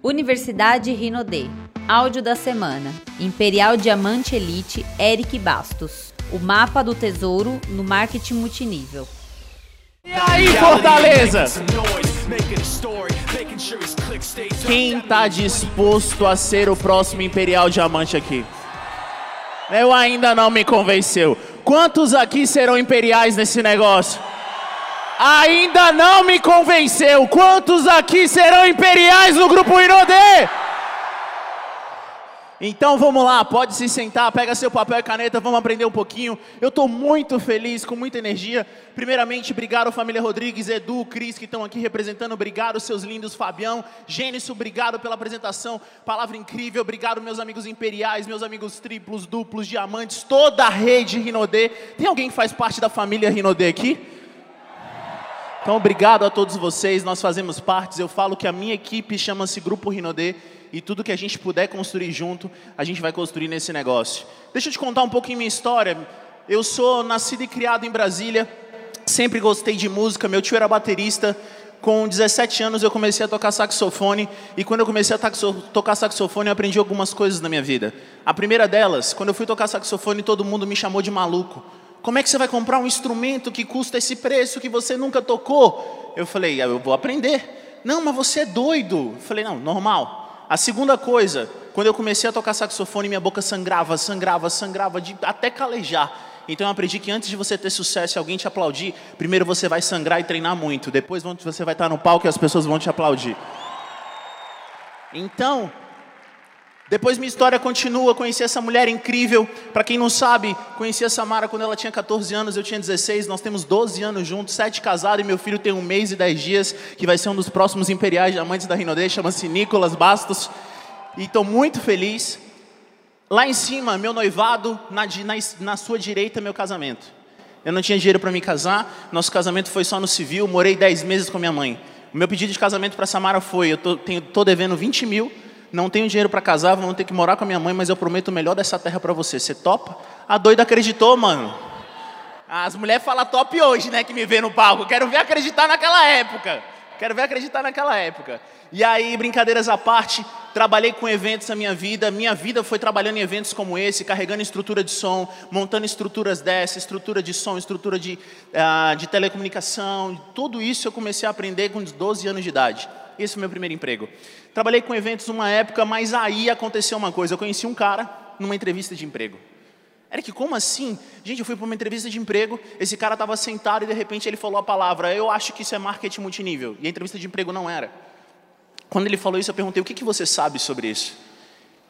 Universidade Rinodê. Áudio da semana. Imperial Diamante Elite Eric Bastos. O mapa do tesouro no marketing multinível. E aí, Fortaleza? Quem tá disposto a ser o próximo Imperial Diamante aqui? Eu ainda não me convenceu. Quantos aqui serão imperiais nesse negócio? Ainda não me convenceu. Quantos aqui serão imperiais no grupo Inodê? Então vamos lá, pode se sentar, pega seu papel e caneta, vamos aprender um pouquinho. Eu estou muito feliz, com muita energia. Primeiramente, obrigado família Rodrigues, Edu, Cris que estão aqui representando. Obrigado seus lindos, Fabião, Gênesis, obrigado pela apresentação. Palavra incrível, obrigado meus amigos imperiais, meus amigos triplos, duplos, diamantes, toda a rede Rinodê. Tem alguém que faz parte da família Rinodê aqui? Então, obrigado a todos vocês. Nós fazemos parte. Eu falo que a minha equipe chama-se Grupo Rinodê e tudo que a gente puder construir junto, a gente vai construir nesse negócio. Deixa eu te contar um pouquinho minha história. Eu sou nascido e criado em Brasília. Sempre gostei de música. Meu tio era baterista. Com 17 anos eu comecei a tocar saxofone e quando eu comecei a tocar saxofone eu aprendi algumas coisas na minha vida. A primeira delas, quando eu fui tocar saxofone, todo mundo me chamou de maluco como é que você vai comprar um instrumento que custa esse preço que você nunca tocou? Eu falei, ah, eu vou aprender. Não, mas você é doido. Eu falei, não, normal. A segunda coisa, quando eu comecei a tocar saxofone, minha boca sangrava, sangrava, sangrava, de, até calejar. Então eu aprendi que antes de você ter sucesso e alguém te aplaudir, primeiro você vai sangrar e treinar muito. Depois você vai estar no palco e as pessoas vão te aplaudir. Então, depois minha história continua, conheci essa mulher incrível. Para quem não sabe, conheci a Samara quando ela tinha 14 anos, eu tinha 16. Nós temos 12 anos juntos, 7 casados e meu filho tem um mês e 10 dias, que vai ser um dos próximos imperiais diamantes da Rinodê, chama-se Nicolas Bastos. E estou muito feliz. Lá em cima, meu noivado, na, na, na sua direita, meu casamento. Eu não tinha dinheiro para me casar, nosso casamento foi só no civil, morei 10 meses com minha mãe. O meu pedido de casamento para Samara foi: eu estou devendo 20 mil não tenho dinheiro para casar, vou ter que morar com a minha mãe, mas eu prometo o melhor dessa terra para você. Você topa? A doida acreditou, mano. As mulheres falam top hoje, né, que me vê no palco. Quero ver acreditar naquela época. Quero ver acreditar naquela época. E aí, brincadeiras à parte, trabalhei com eventos na minha vida. Minha vida foi trabalhando em eventos como esse, carregando estrutura de som, montando estruturas dessa, estrutura de som, estrutura de, uh, de telecomunicação. Tudo isso eu comecei a aprender com 12 anos de idade. Esse foi o meu primeiro emprego. Trabalhei com eventos uma época, mas aí aconteceu uma coisa. Eu conheci um cara numa entrevista de emprego. Eric, como assim? Gente, eu fui para uma entrevista de emprego, esse cara estava sentado e de repente ele falou a palavra, eu acho que isso é marketing multinível. E a entrevista de emprego não era. Quando ele falou isso, eu perguntei, o que, que você sabe sobre isso?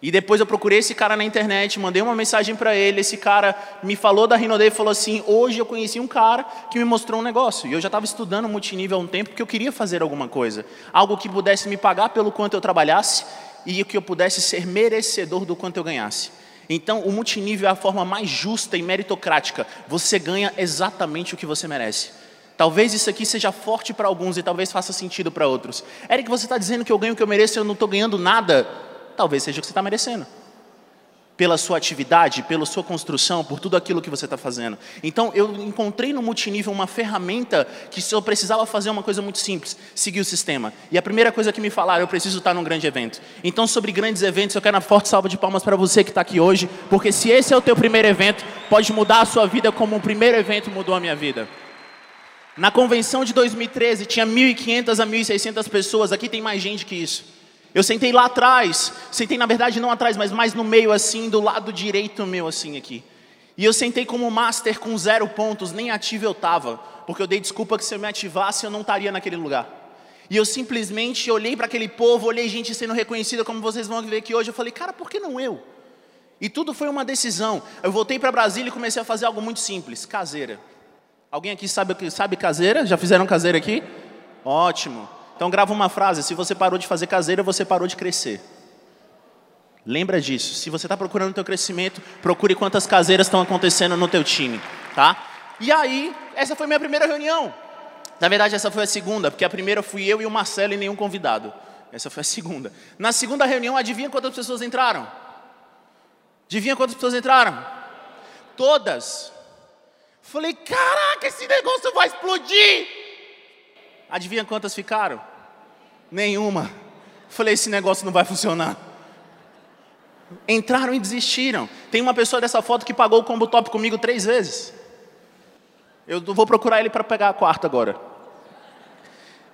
E depois eu procurei esse cara na internet, mandei uma mensagem para ele. Esse cara me falou da Rinode e falou assim: Hoje eu conheci um cara que me mostrou um negócio. E eu já estava estudando multinível há um tempo porque eu queria fazer alguma coisa. Algo que pudesse me pagar pelo quanto eu trabalhasse e que eu pudesse ser merecedor do quanto eu ganhasse. Então, o multinível é a forma mais justa e meritocrática. Você ganha exatamente o que você merece. Talvez isso aqui seja forte para alguns e talvez faça sentido para outros. Eric, você está dizendo que eu ganho o que eu mereço e eu não estou ganhando nada? Talvez seja o que você está merecendo. Pela sua atividade, pela sua construção, por tudo aquilo que você está fazendo. Então, eu encontrei no multinível uma ferramenta que só precisava fazer uma coisa muito simples: seguir o sistema. E a primeira coisa que me falaram, eu preciso estar num grande evento. Então, sobre grandes eventos, eu quero uma forte salva de palmas para você que está aqui hoje, porque se esse é o teu primeiro evento, pode mudar a sua vida como o primeiro evento mudou a minha vida. Na convenção de 2013, tinha 1.500 a 1.600 pessoas, aqui tem mais gente que isso. Eu sentei lá atrás, sentei na verdade não atrás, mas mais no meio assim, do lado direito meu assim aqui. E eu sentei como master com zero pontos, nem ativo eu estava, porque eu dei desculpa que se eu me ativasse eu não estaria naquele lugar. E eu simplesmente olhei para aquele povo, olhei gente sendo reconhecida, como vocês vão ver aqui hoje. Eu falei, cara, por que não eu? E tudo foi uma decisão. Eu voltei para Brasília e comecei a fazer algo muito simples: caseira. Alguém aqui sabe, sabe caseira? Já fizeram caseira aqui? Ótimo. Então grava uma frase: se você parou de fazer caseira, você parou de crescer. Lembra disso. Se você está procurando o teu crescimento, procure quantas caseiras estão acontecendo no teu time, tá? E aí, essa foi minha primeira reunião. Na verdade, essa foi a segunda, porque a primeira fui eu e o Marcelo e nenhum convidado. Essa foi a segunda. Na segunda reunião, adivinha quantas pessoas entraram? Adivinha quantas pessoas entraram? Todas. Falei, caraca, esse negócio vai explodir. Adivinha quantas ficaram? Nenhuma. Falei, esse negócio não vai funcionar. Entraram e desistiram. Tem uma pessoa dessa foto que pagou o combo top comigo três vezes. Eu vou procurar ele para pegar a quarta agora.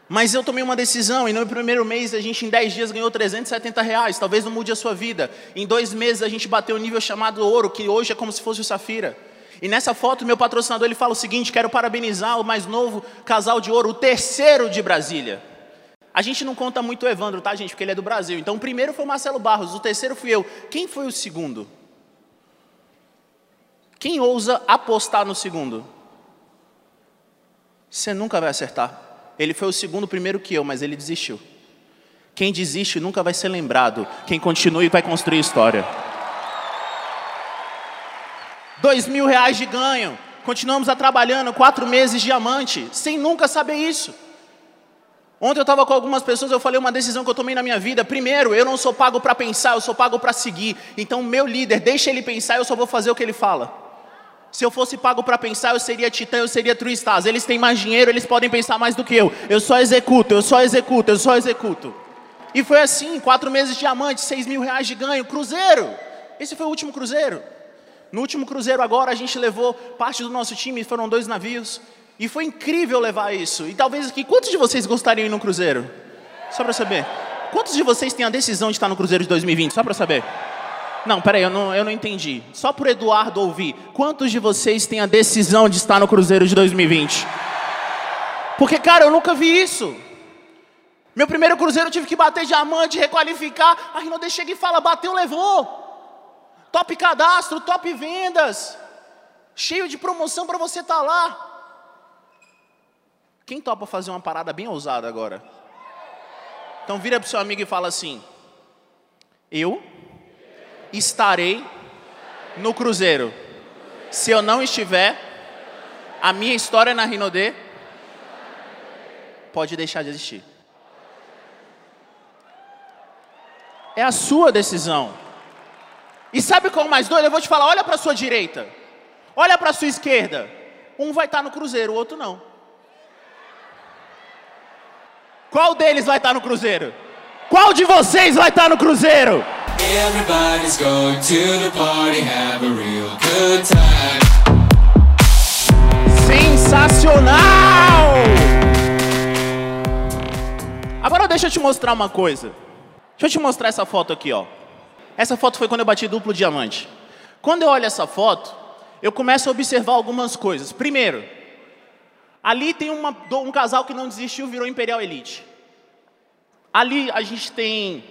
Mas eu tomei uma decisão e no primeiro mês a gente em 10 dias ganhou 370 reais. Talvez não mude a sua vida. Em dois meses a gente bateu o um nível chamado ouro, que hoje é como se fosse o safira. E nessa foto meu patrocinador ele fala o seguinte: quero parabenizar o mais novo casal de ouro, o terceiro de Brasília. A gente não conta muito o Evandro, tá, gente? Porque ele é do Brasil. Então o primeiro foi o Marcelo Barros, o terceiro fui eu. Quem foi o segundo? Quem ousa apostar no segundo? Você nunca vai acertar. Ele foi o segundo primeiro que eu, mas ele desistiu. Quem desiste nunca vai ser lembrado. Quem continua vai construir história. Dois mil reais de ganho. Continuamos a trabalhando quatro meses diamante, sem nunca saber isso. Ontem eu estava com algumas pessoas, eu falei uma decisão que eu tomei na minha vida. Primeiro, eu não sou pago para pensar, eu sou pago para seguir. Então, meu líder, deixa ele pensar, eu só vou fazer o que ele fala. Se eu fosse pago para pensar, eu seria titã, eu seria true stars. Eles têm mais dinheiro, eles podem pensar mais do que eu. Eu só executo, eu só executo, eu só executo. E foi assim, quatro meses de diamante, seis mil reais de ganho, cruzeiro. Esse foi o último cruzeiro. No último cruzeiro agora a gente levou parte do nosso time, foram dois navios. E foi incrível levar isso. E talvez aqui, quantos de vocês gostariam de ir no cruzeiro? Só para saber. Quantos de vocês têm a decisão de estar no cruzeiro de 2020? Só para saber. Não, peraí, eu não, eu não entendi. Só por Eduardo ouvir. Quantos de vocês têm a decisão de estar no Cruzeiro de 2020? Porque, cara, eu nunca vi isso. Meu primeiro Cruzeiro eu tive que bater diamante, requalificar. A Rinode chega e fala: bateu, levou. Top cadastro, top vendas. Cheio de promoção para você estar tá lá. Quem topa fazer uma parada bem ousada agora? Então vira para o seu amigo e fala assim: Eu estarei no cruzeiro. Se eu não estiver, a minha história na Rinodê pode deixar de existir. É a sua decisão. E sabe qual é mais doido? Eu vou te falar, olha para sua direita. Olha para sua esquerda. Um vai estar no cruzeiro, o outro não. Qual deles vai estar no cruzeiro? Qual de vocês vai estar no cruzeiro? Everybody's going to the party, have a real good time. Sensacional! Agora deixa eu te mostrar uma coisa. Deixa eu te mostrar essa foto aqui, ó. Essa foto foi quando eu bati duplo diamante. Quando eu olho essa foto, eu começo a observar algumas coisas. Primeiro, ali tem uma, um casal que não desistiu, virou Imperial Elite. Ali a gente tem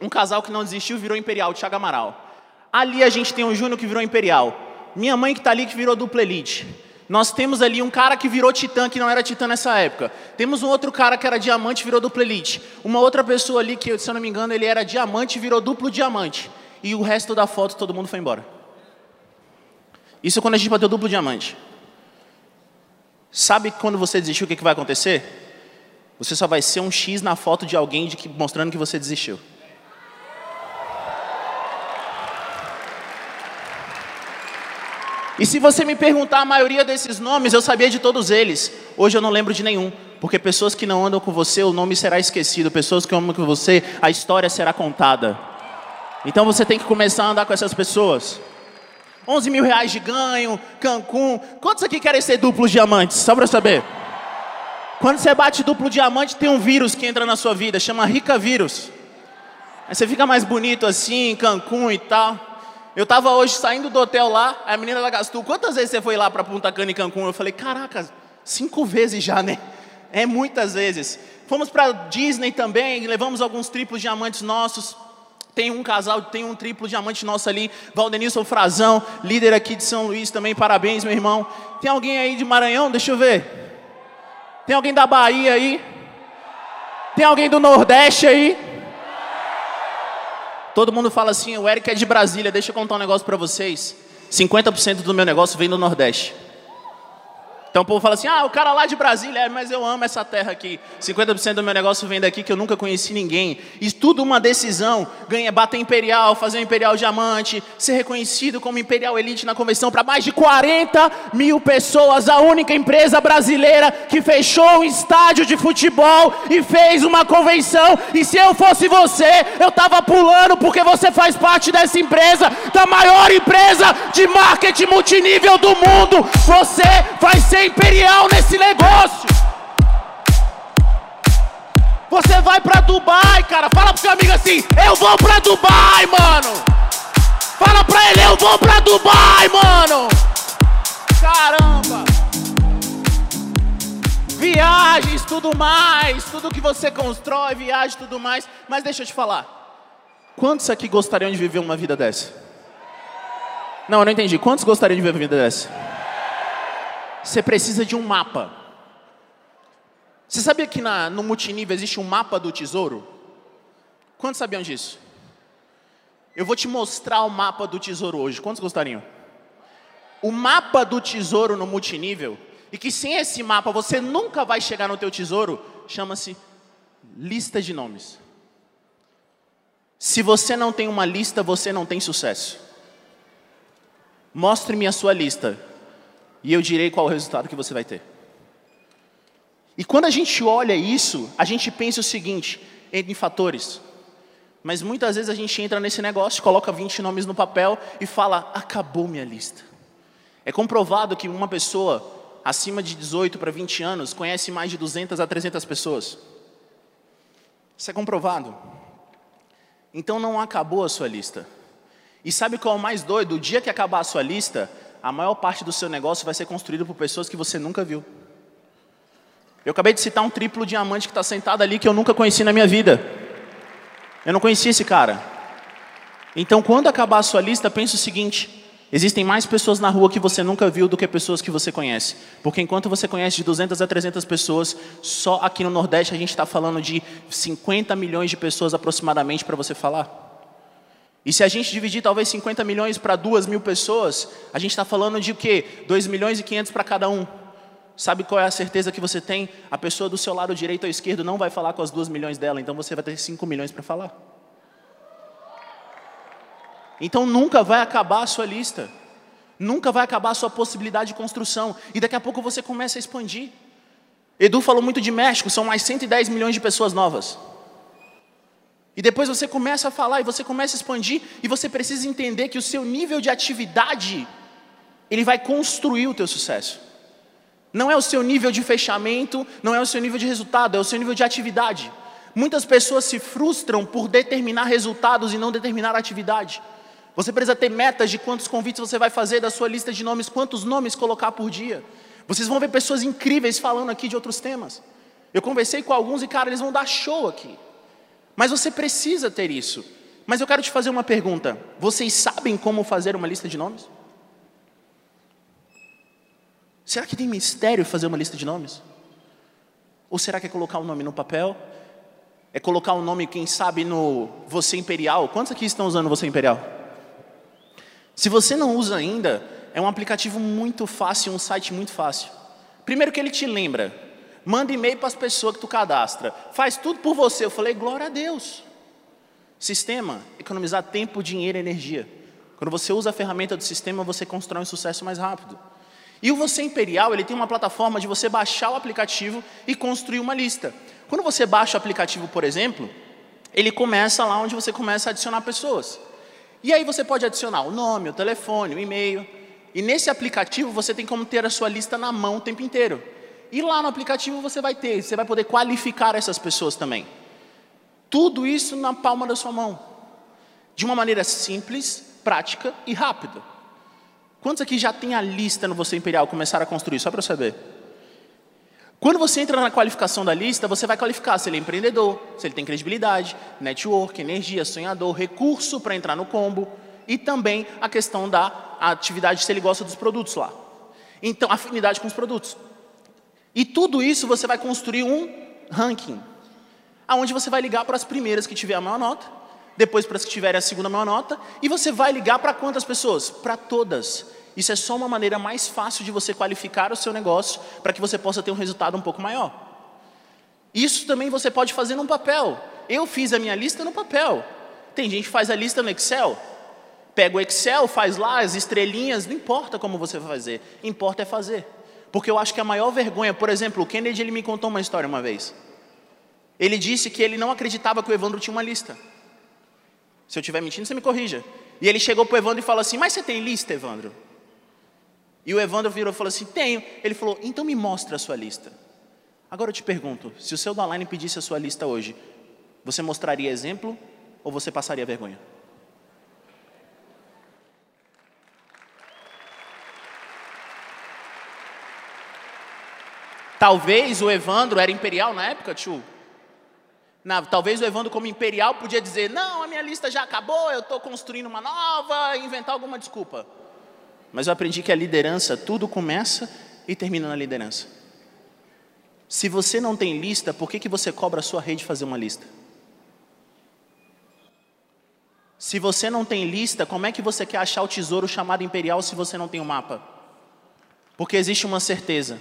um casal que não desistiu virou Imperial, Thiago Amaral. Ali a gente tem um Júnior que virou Imperial. Minha mãe que está ali que virou dupla elite. Nós temos ali um cara que virou titã, que não era titã nessa época. Temos um outro cara que era diamante, virou dupla elite. Uma outra pessoa ali que, se eu não me engano, ele era diamante, virou duplo diamante. E o resto da foto todo mundo foi embora. Isso quando a gente bateu duplo diamante. Sabe quando você desistiu o que, que vai acontecer? Você só vai ser um X na foto de alguém de que, mostrando que você desistiu. E se você me perguntar a maioria desses nomes, eu sabia de todos eles. Hoje eu não lembro de nenhum. Porque pessoas que não andam com você, o nome será esquecido. Pessoas que andam com você, a história será contada. Então você tem que começar a andar com essas pessoas. 11 mil reais de ganho, Cancún. Quantos aqui querem ser duplos diamantes? Só para saber. Quando você bate duplo diamante, tem um vírus que entra na sua vida, chama Rica Vírus. Aí você fica mais bonito assim, Cancún e tal. Eu estava hoje saindo do hotel lá, a menina ela gastou. Quantas vezes você foi lá para Punta Cana e Cancún? Eu falei, caraca, cinco vezes já, né? É muitas vezes. Fomos para Disney também, levamos alguns triplos diamantes nossos. Tem um casal, tem um triplo diamante nosso ali, Valdenilson Frazão, líder aqui de São Luís também, parabéns, meu irmão. Tem alguém aí de Maranhão? Deixa eu ver. Tem alguém da Bahia aí? Tem alguém do Nordeste aí? Todo mundo fala assim, o Eric é de Brasília, deixa eu contar um negócio para vocês. 50% do meu negócio vem do Nordeste. Então o povo fala assim: ah, o cara lá de Brasília, é, mas eu amo essa terra aqui. 50% do meu negócio vem daqui que eu nunca conheci ninguém. E tudo uma decisão: ganha, bater imperial, fazer um imperial diamante, ser reconhecido como imperial elite na convenção para mais de 40 mil pessoas. A única empresa brasileira que fechou um estádio de futebol e fez uma convenção. E se eu fosse você, eu tava pulando porque você faz parte dessa empresa, da maior empresa de marketing multinível do mundo. Você vai ser imperial nesse negócio. Você vai para Dubai, cara. Fala pro seu amigo assim: Eu vou para Dubai, mano. Fala pra ele: Eu vou para Dubai, mano. Caramba. Viagens, tudo mais, tudo que você constrói, viagem, tudo mais. Mas deixa eu te falar. Quantos aqui gostariam de viver uma vida dessa? Não, eu não entendi. Quantos gostariam de viver uma vida dessa? Você precisa de um mapa. Você sabia que na, no multinível existe um mapa do tesouro? Quantos sabiam disso? Eu vou te mostrar o mapa do tesouro hoje. Quantos gostariam? O mapa do tesouro no multinível, e que sem esse mapa você nunca vai chegar no teu tesouro, chama-se lista de nomes. Se você não tem uma lista, você não tem sucesso. Mostre-me a sua lista e eu direi qual o resultado que você vai ter. E quando a gente olha isso, a gente pensa o seguinte, em fatores. Mas muitas vezes a gente entra nesse negócio, coloca 20 nomes no papel e fala: acabou minha lista. É comprovado que uma pessoa acima de 18 para 20 anos conhece mais de 200 a 300 pessoas. Isso é comprovado. Então não acabou a sua lista. E sabe qual é o mais doido? O dia que acabar a sua lista, a maior parte do seu negócio vai ser construído por pessoas que você nunca viu. Eu acabei de citar um triplo diamante que está sentado ali que eu nunca conheci na minha vida. Eu não conhecia esse cara. Então, quando acabar a sua lista, pense o seguinte: existem mais pessoas na rua que você nunca viu do que pessoas que você conhece. Porque enquanto você conhece de 200 a 300 pessoas, só aqui no Nordeste a gente está falando de 50 milhões de pessoas aproximadamente para você falar. E se a gente dividir talvez 50 milhões para 2 mil pessoas, a gente está falando de o quê? 2 milhões e 500 para cada um. Sabe qual é a certeza que você tem? A pessoa do seu lado direito ou esquerdo não vai falar com as 2 milhões dela, então você vai ter 5 milhões para falar. Então nunca vai acabar a sua lista. Nunca vai acabar a sua possibilidade de construção. E daqui a pouco você começa a expandir. Edu falou muito de México, são mais 110 milhões de pessoas novas. E depois você começa a falar e você começa a expandir e você precisa entender que o seu nível de atividade ele vai construir o teu sucesso. Não é o seu nível de fechamento, não é o seu nível de resultado, é o seu nível de atividade. Muitas pessoas se frustram por determinar resultados e não determinar atividade. Você precisa ter metas de quantos convites você vai fazer da sua lista de nomes, quantos nomes colocar por dia. Vocês vão ver pessoas incríveis falando aqui de outros temas. Eu conversei com alguns e, cara, eles vão dar show aqui. Mas você precisa ter isso. Mas eu quero te fazer uma pergunta: vocês sabem como fazer uma lista de nomes? Será que tem mistério fazer uma lista de nomes? Ou será que é colocar o um nome no papel? É colocar o um nome, quem sabe, no Você Imperial? Quantos aqui estão usando Você Imperial? Se você não usa ainda, é um aplicativo muito fácil, um site muito fácil. Primeiro que ele te lembra manda e-mail para as pessoas que tu cadastra, faz tudo por você. Eu falei, glória a Deus. Sistema, economizar tempo, dinheiro e energia. Quando você usa a ferramenta do sistema, você constrói um sucesso mais rápido. E o Você Imperial, ele tem uma plataforma de você baixar o aplicativo e construir uma lista. Quando você baixa o aplicativo, por exemplo, ele começa lá onde você começa a adicionar pessoas. E aí você pode adicionar o nome, o telefone, o e-mail. E nesse aplicativo você tem como ter a sua lista na mão o tempo inteiro. E lá no aplicativo você vai ter, você vai poder qualificar essas pessoas também. Tudo isso na palma da sua mão. De uma maneira simples, prática e rápida. Quantos aqui já tem a lista no Você Imperial, começaram a construir, só para eu saber? Quando você entra na qualificação da lista, você vai qualificar se ele é empreendedor, se ele tem credibilidade, network, energia, sonhador, recurso para entrar no combo e também a questão da atividade se ele gosta dos produtos lá. Então, afinidade com os produtos. E tudo isso você vai construir um ranking, aonde você vai ligar para as primeiras que tiver a maior nota, depois para as que tiverem a segunda maior nota, e você vai ligar para quantas pessoas? Para todas. Isso é só uma maneira mais fácil de você qualificar o seu negócio para que você possa ter um resultado um pouco maior. Isso também você pode fazer num papel. Eu fiz a minha lista no papel. Tem gente que faz a lista no Excel. Pega o Excel, faz lá as estrelinhas, não importa como você vai fazer, importa é fazer. Porque eu acho que a maior vergonha, por exemplo, o Kennedy ele me contou uma história uma vez. Ele disse que ele não acreditava que o Evandro tinha uma lista. Se eu estiver mentindo, você me corrija. E ele chegou para o Evandro e falou assim: Mas você tem lista, Evandro? E o Evandro virou e falou assim: Tenho. Ele falou: Então me mostra a sua lista. Agora eu te pergunto: se o seu downline pedisse a sua lista hoje, você mostraria exemplo ou você passaria vergonha? Talvez o Evandro era imperial na época, tio. Na, talvez o Evandro, como imperial, podia dizer: Não, a minha lista já acabou, eu estou construindo uma nova, inventar alguma desculpa. Mas eu aprendi que a liderança, tudo começa e termina na liderança. Se você não tem lista, por que, que você cobra a sua rede fazer uma lista? Se você não tem lista, como é que você quer achar o tesouro chamado imperial se você não tem o um mapa? Porque existe uma certeza: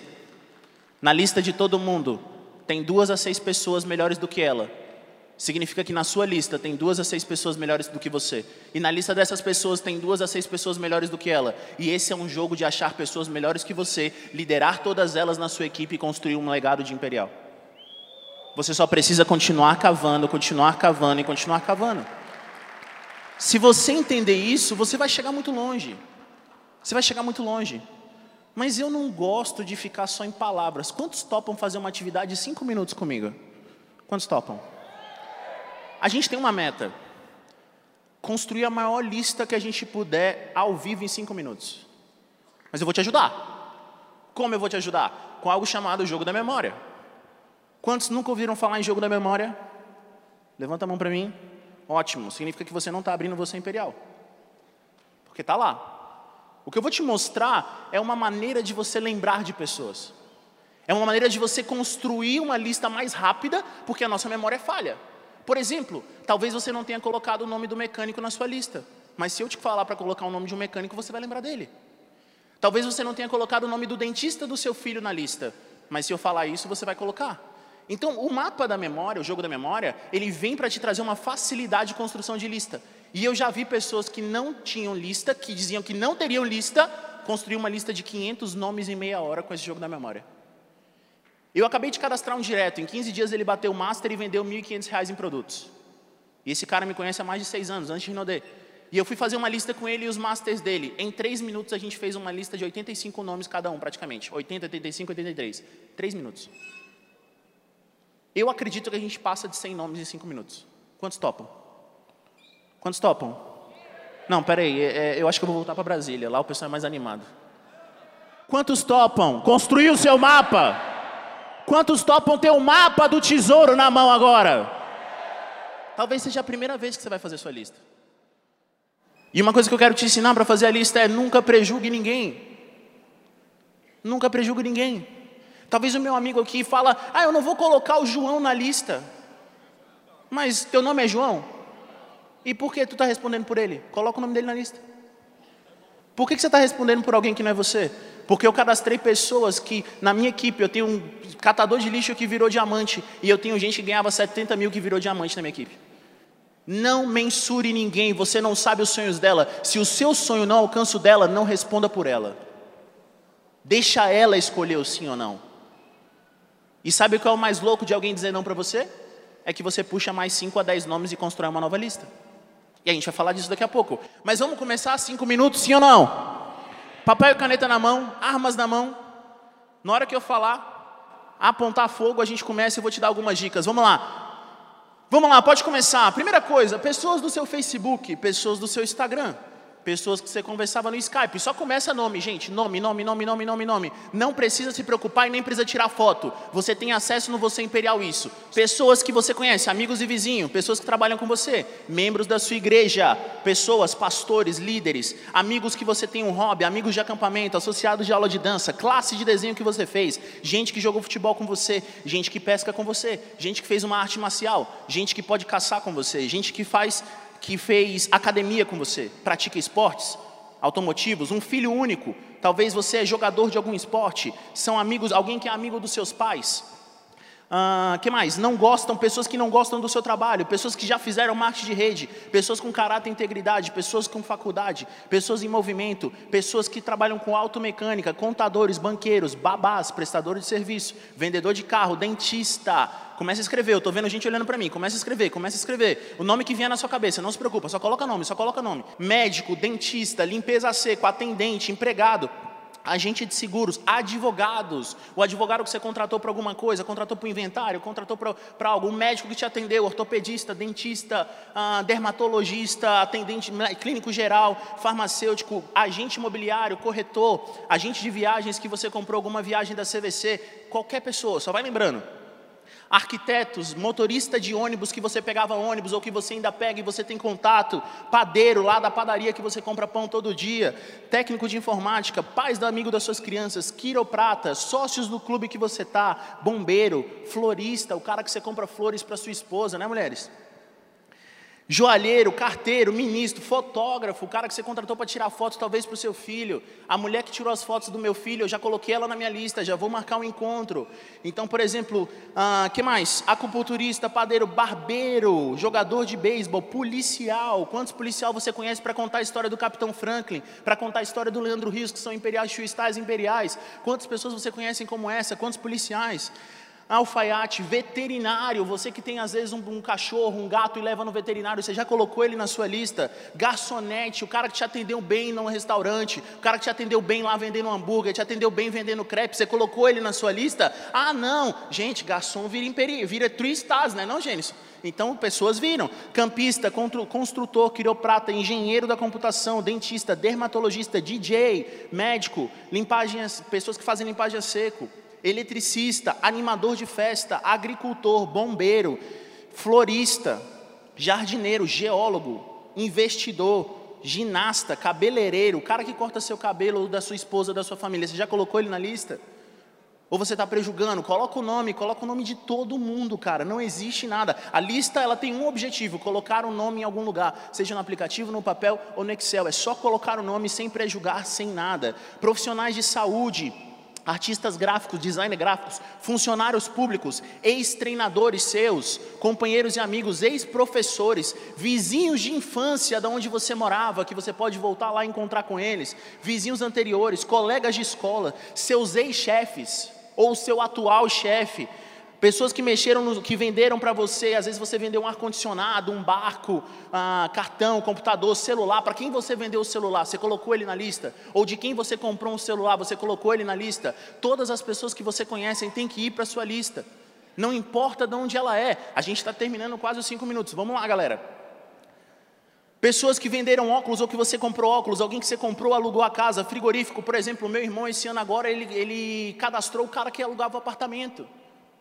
na lista de todo mundo, tem duas a seis pessoas melhores do que ela. Significa que na sua lista tem duas a seis pessoas melhores do que você. E na lista dessas pessoas tem duas a seis pessoas melhores do que ela. E esse é um jogo de achar pessoas melhores que você, liderar todas elas na sua equipe e construir um legado de imperial. Você só precisa continuar cavando, continuar cavando e continuar cavando. Se você entender isso, você vai chegar muito longe. Você vai chegar muito longe. Mas eu não gosto de ficar só em palavras. Quantos topam fazer uma atividade de cinco minutos comigo? Quantos topam? A gente tem uma meta. Construir a maior lista que a gente puder ao vivo em cinco minutos. Mas eu vou te ajudar. Como eu vou te ajudar? Com algo chamado jogo da memória. Quantos nunca ouviram falar em jogo da memória? Levanta a mão para mim. Ótimo. Significa que você não está abrindo você imperial. Porque está lá. O que eu vou te mostrar é uma maneira de você lembrar de pessoas. É uma maneira de você construir uma lista mais rápida, porque a nossa memória é falha. Por exemplo, talvez você não tenha colocado o nome do mecânico na sua lista, mas se eu te falar para colocar o nome de um mecânico, você vai lembrar dele. Talvez você não tenha colocado o nome do dentista do seu filho na lista, mas se eu falar isso, você vai colocar. Então, o mapa da memória, o jogo da memória, ele vem para te trazer uma facilidade de construção de lista. E eu já vi pessoas que não tinham lista, que diziam que não teriam lista, construir uma lista de 500 nomes em meia hora com esse jogo da memória. Eu acabei de cadastrar um direto, em 15 dias ele bateu master e vendeu R$ 1.500 em produtos. E esse cara me conhece há mais de seis anos, antes de Rinodê. E eu fui fazer uma lista com ele e os masters dele. Em três minutos a gente fez uma lista de 85 nomes cada um, praticamente. 80, 85, 83. Três minutos. Eu acredito que a gente passa de 100 nomes em cinco minutos. Quantos topam? Quantos topam? Não, peraí, é, é, eu acho que eu vou voltar para Brasília, lá o pessoal é mais animado. Quantos topam? Construir o seu mapa. Quantos topam ter o um mapa do tesouro na mão agora? Talvez seja a primeira vez que você vai fazer sua lista. E uma coisa que eu quero te ensinar para fazer a lista é nunca prejugue ninguém. Nunca prejugue ninguém. Talvez o meu amigo aqui fala: "Ah, eu não vou colocar o João na lista". Mas teu nome é João? E por que tu está respondendo por ele? Coloca o nome dele na lista. Por que, que você está respondendo por alguém que não é você? Porque eu cadastrei pessoas que, na minha equipe, eu tenho um catador de lixo que virou diamante, e eu tenho gente que ganhava 70 mil que virou diamante na minha equipe. Não mensure ninguém, você não sabe os sonhos dela. Se o seu sonho não alcança o dela, não responda por ela. Deixa ela escolher o sim ou não. E sabe qual é o mais louco de alguém dizer não para você? É que você puxa mais 5 a 10 nomes e constrói uma nova lista. E a gente vai falar disso daqui a pouco. Mas vamos começar cinco minutos, sim ou não? Papel e caneta na mão, armas na mão. Na hora que eu falar, apontar fogo, a gente começa e eu vou te dar algumas dicas. Vamos lá. Vamos lá, pode começar. Primeira coisa, pessoas do seu Facebook, pessoas do seu Instagram pessoas que você conversava no Skype. Só começa nome, gente. Nome, nome, nome, nome, nome, nome. Não precisa se preocupar e nem precisa tirar foto. Você tem acesso no Você Imperial isso. Pessoas que você conhece, amigos e vizinhos, pessoas que trabalham com você, membros da sua igreja, pessoas, pastores, líderes, amigos que você tem um hobby, amigos de acampamento, associados de aula de dança, classe de desenho que você fez, gente que jogou futebol com você, gente que pesca com você, gente que fez uma arte marcial, gente que pode caçar com você, gente que faz que fez academia com você, pratica esportes, automotivos, um filho único. Talvez você é jogador de algum esporte, são amigos, alguém que é amigo dos seus pais. Uh, que mais? Não gostam, pessoas que não gostam do seu trabalho, pessoas que já fizeram marketing de rede, pessoas com caráter e integridade, pessoas com faculdade, pessoas em movimento, pessoas que trabalham com automecânica, contadores, banqueiros, babás, prestadores de serviço, vendedor de carro, dentista. Comece a escrever, eu estou vendo gente olhando para mim, comece a escrever, comece a escrever. O nome que vier na sua cabeça, não se preocupa, só coloca nome, só coloca nome. Médico, dentista, limpeza seco, atendente, empregado, agente de seguros, advogados, o advogado que você contratou para alguma coisa, contratou para o inventário, contratou para algo, o médico que te atendeu, ortopedista, dentista, ah, dermatologista, atendente clínico geral, farmacêutico, agente imobiliário, corretor, agente de viagens que você comprou alguma viagem da CVC, qualquer pessoa, só vai lembrando arquitetos, motorista de ônibus que você pegava ônibus ou que você ainda pega e você tem contato, padeiro lá da padaria que você compra pão todo dia, técnico de informática, pais do amigo das suas crianças, quiroprata, sócios do clube que você tá, bombeiro, florista, o cara que você compra flores para sua esposa, né, mulheres? Joalheiro, carteiro, ministro, fotógrafo, o cara que você contratou para tirar fotos talvez para o seu filho, a mulher que tirou as fotos do meu filho, eu já coloquei ela na minha lista, já vou marcar um encontro. Então, por exemplo, ah, que mais? Acupunturista, padeiro, barbeiro, jogador de beisebol, policial. Quantos policial você conhece para contar a história do Capitão Franklin, para contar a história do Leandro Rios, que são imperiais, chuistais imperiais? Quantas pessoas você conhece como essa? Quantos policiais? Alfaiate, veterinário, você que tem às vezes um, um, cachorro, um gato e leva no veterinário, você já colocou ele na sua lista? Garçonete, o cara que te atendeu bem no restaurante, o cara que te atendeu bem lá vendendo hambúrguer, te atendeu bem vendendo crepe, você colocou ele na sua lista? Ah, não, gente, garçom vira, imperi, vira three stars, né, não, Gênesis? Então, pessoas viram. Campista, construtor, quiroprata, engenheiro da computação, dentista, dermatologista, DJ, médico, limpagem, pessoas que fazem limpagem a seco, eletricista, animador de festa, agricultor, bombeiro, florista, jardineiro, geólogo, investidor, ginasta, cabeleireiro, o cara que corta seu cabelo ou da sua esposa, da sua família, você já colocou ele na lista? Ou você está prejugando? Coloca o nome, coloca o nome de todo mundo, cara. Não existe nada. A lista ela tem um objetivo: colocar o nome em algum lugar, seja no aplicativo, no papel ou no Excel. É só colocar o nome sem prejugar, sem nada. Profissionais de saúde, artistas gráficos, designers gráficos, funcionários públicos, ex-treinadores seus, companheiros e amigos, ex-professores, vizinhos de infância de onde você morava, que você pode voltar lá e encontrar com eles, vizinhos anteriores, colegas de escola, seus ex-chefes ou seu atual chefe, Pessoas que mexeram, no, que venderam para você, às vezes você vendeu um ar-condicionado, um barco, ah, cartão, computador, celular. Para quem você vendeu o celular? Você colocou ele na lista? Ou de quem você comprou um celular? Você colocou ele na lista? Todas as pessoas que você conhece têm que ir para a sua lista. Não importa de onde ela é. A gente está terminando quase os cinco minutos. Vamos lá, galera. Pessoas que venderam óculos ou que você comprou óculos, alguém que você comprou, alugou a casa, frigorífico, por exemplo, meu irmão esse ano agora, ele, ele cadastrou o cara que alugava o apartamento.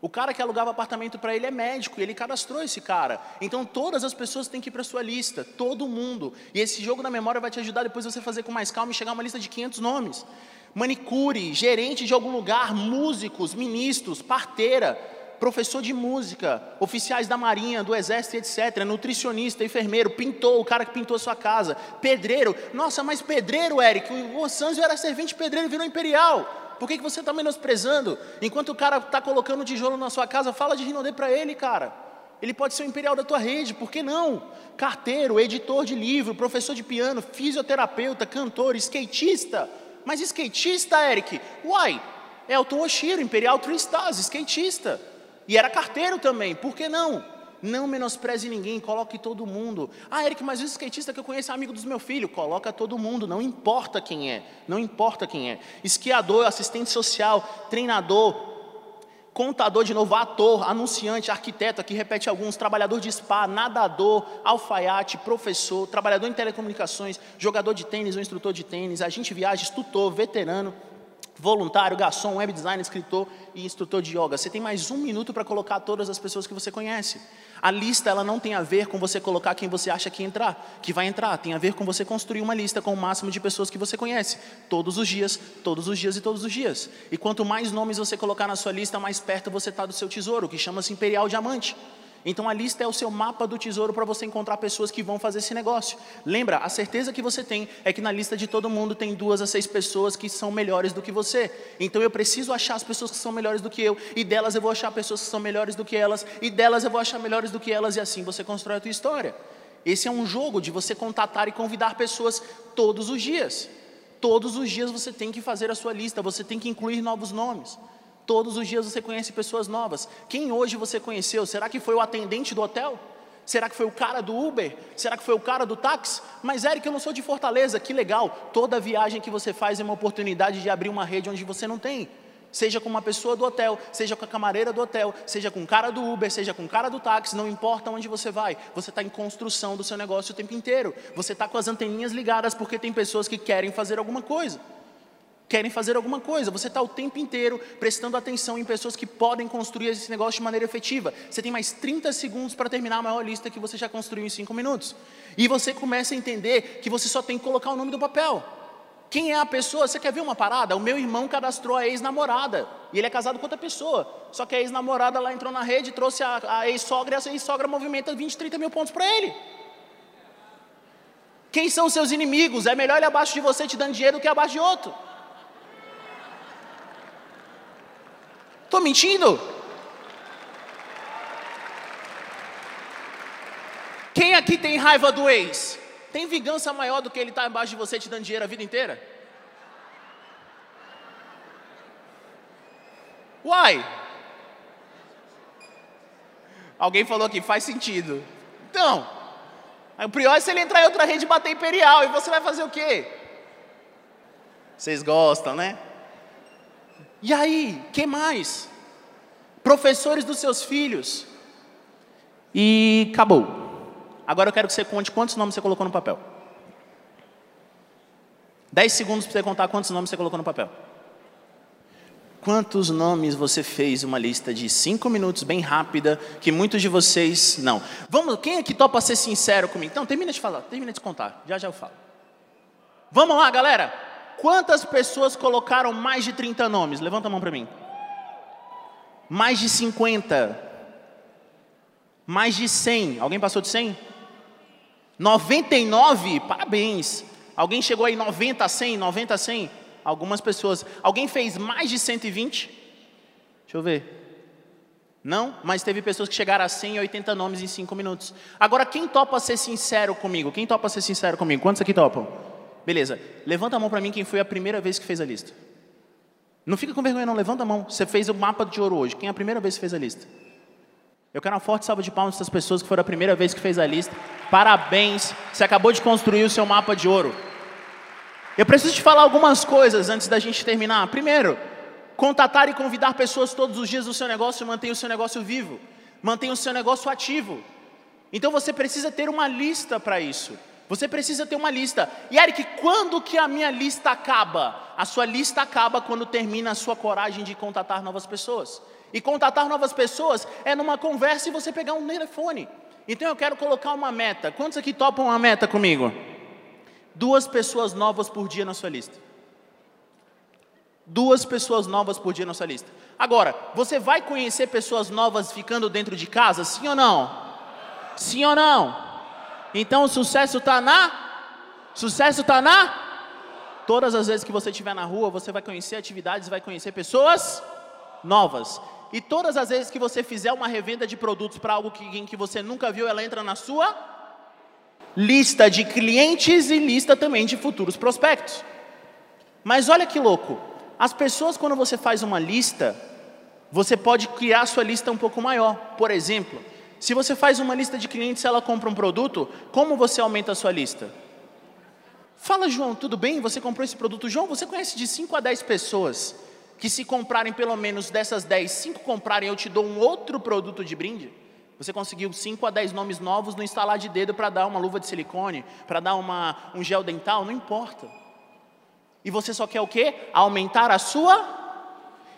O cara que alugava apartamento para ele é médico e ele cadastrou esse cara. Então todas as pessoas têm que ir para sua lista, todo mundo. E esse jogo da memória vai te ajudar depois você fazer com mais calma e chegar a uma lista de 500 nomes. Manicure, gerente de algum lugar, músicos, ministros, parteira, professor de música, oficiais da marinha, do exército, etc. Nutricionista, enfermeiro, pintor, o cara que pintou a sua casa, pedreiro. Nossa, mas pedreiro, Eric, o Ossanzio era servente pedreiro virou imperial. Por que, que você está menosprezando? Enquanto o cara está colocando tijolo na sua casa, fala de Rinodê para ele, cara. Ele pode ser o imperial da tua rede, por que não? Carteiro, editor de livro, professor de piano, fisioterapeuta, cantor, skatista. Mas skatista, Eric? Uai, Elton Oshiro, Imperial Three Stars, skatista. E era carteiro também, por que não? Não menospreze ninguém, coloque todo mundo. Ah, Eric, mas o skatista que eu conheço é amigo dos meus filhos. Coloca todo mundo, não importa quem é. Não importa quem é. Esquiador, assistente social, treinador, contador de novo, ator, anunciante, arquiteto, aqui repete alguns, trabalhador de spa, nadador, alfaiate, professor, trabalhador em telecomunicações, jogador de tênis ou instrutor de tênis, agente de viagens, tutor, veterano, voluntário, garçom, web designer, escritor e instrutor de yoga. Você tem mais um minuto para colocar todas as pessoas que você conhece. A lista ela não tem a ver com você colocar quem você acha que entrar, que vai entrar. Tem a ver com você construir uma lista com o máximo de pessoas que você conhece, todos os dias, todos os dias e todos os dias. E quanto mais nomes você colocar na sua lista, mais perto você está do seu tesouro, que chama-se Imperial Diamante. Então a lista é o seu mapa do tesouro para você encontrar pessoas que vão fazer esse negócio. Lembra, a certeza que você tem é que na lista de todo mundo tem duas a seis pessoas que são melhores do que você. Então eu preciso achar as pessoas que são melhores do que eu, e delas eu vou achar pessoas que são melhores do que elas, e delas eu vou achar melhores do que elas, e assim você constrói a tua história. Esse é um jogo de você contatar e convidar pessoas todos os dias. Todos os dias você tem que fazer a sua lista, você tem que incluir novos nomes. Todos os dias você conhece pessoas novas. Quem hoje você conheceu? Será que foi o atendente do hotel? Será que foi o cara do Uber? Será que foi o cara do táxi? Mas, Eric, eu não sou de Fortaleza, que legal. Toda viagem que você faz é uma oportunidade de abrir uma rede onde você não tem. Seja com uma pessoa do hotel, seja com a camareira do hotel, seja com o cara do Uber, seja com o cara do táxi, não importa onde você vai, você está em construção do seu negócio o tempo inteiro. Você está com as anteninhas ligadas porque tem pessoas que querem fazer alguma coisa querem fazer alguma coisa. Você está o tempo inteiro prestando atenção em pessoas que podem construir esse negócio de maneira efetiva. Você tem mais 30 segundos para terminar a maior lista que você já construiu em 5 minutos. E você começa a entender que você só tem que colocar o nome do papel. Quem é a pessoa? Você quer ver uma parada? O meu irmão cadastrou a ex-namorada. E ele é casado com outra pessoa. Só que a ex-namorada lá entrou na rede, trouxe a, a ex-sogra e a ex-sogra movimenta 20, 30 mil pontos para ele. Quem são seus inimigos? É melhor ele abaixo de você te dando dinheiro do que abaixo de outro. Estou mentindo? Quem aqui tem raiva do ex? Tem vingança maior do que ele estar tá embaixo de você te dando dinheiro a vida inteira? Uai! Alguém falou que faz sentido. Então, o pior é se ele entrar em outra rede e bater imperial, e você vai fazer o quê? Vocês gostam, né? E aí, que mais? Professores dos seus filhos. E acabou. Agora eu quero que você conte quantos nomes você colocou no papel. Dez segundos para você contar quantos nomes você colocou no papel. Quantos nomes você fez uma lista de cinco minutos bem rápida, que muitos de vocês não. Vamos, quem aqui topa ser sincero comigo? Então, termina de falar, termina de contar, já já eu falo. Vamos lá, galera. Quantas pessoas colocaram mais de 30 nomes? Levanta a mão para mim. Mais de 50. Mais de 100. Alguém passou de 100? 99? Parabéns. Alguém chegou aí 90 a 100, 90 a 100? Algumas pessoas. Alguém fez mais de 120? Deixa eu ver. Não, mas teve pessoas que chegaram a 180 nomes em 5 minutos. Agora, quem topa ser sincero comigo? Quem topa ser sincero comigo? Quantos aqui topam? Beleza, levanta a mão para mim quem foi a primeira vez que fez a lista. Não fica com vergonha não, levanta a mão. Você fez o mapa de ouro hoje. Quem é a primeira vez que fez a lista? Eu quero uma forte salva de palmas dessas pessoas que foram a primeira vez que fez a lista. Parabéns, você acabou de construir o seu mapa de ouro. Eu preciso te falar algumas coisas antes da gente terminar. Primeiro, contatar e convidar pessoas todos os dias no seu negócio mantém o seu negócio vivo, mantém o seu negócio ativo. Então você precisa ter uma lista para isso. Você precisa ter uma lista. E Eric, quando que a minha lista acaba? A sua lista acaba quando termina a sua coragem de contatar novas pessoas. E contatar novas pessoas é numa conversa e você pegar um telefone. Então eu quero colocar uma meta. Quantos aqui topam uma meta comigo? Duas pessoas novas por dia na sua lista. Duas pessoas novas por dia na sua lista. Agora, você vai conhecer pessoas novas ficando dentro de casa? Sim ou não? Sim ou não? Então o sucesso está na? Sucesso está na? Todas as vezes que você estiver na rua, você vai conhecer atividades, vai conhecer pessoas novas. E todas as vezes que você fizer uma revenda de produtos para algo que, que você nunca viu, ela entra na sua lista de clientes e lista também de futuros prospectos. Mas olha que louco, as pessoas quando você faz uma lista, você pode criar sua lista um pouco maior. Por exemplo, se você faz uma lista de clientes e ela compra um produto, como você aumenta a sua lista? Fala, João, tudo bem? Você comprou esse produto? João, você conhece de 5 a 10 pessoas que, se comprarem pelo menos dessas 10, 5 comprarem, eu te dou um outro produto de brinde? Você conseguiu 5 a 10 nomes novos no instalar de dedo para dar uma luva de silicone, para dar uma, um gel dental, não importa. E você só quer o quê? Aumentar a sua.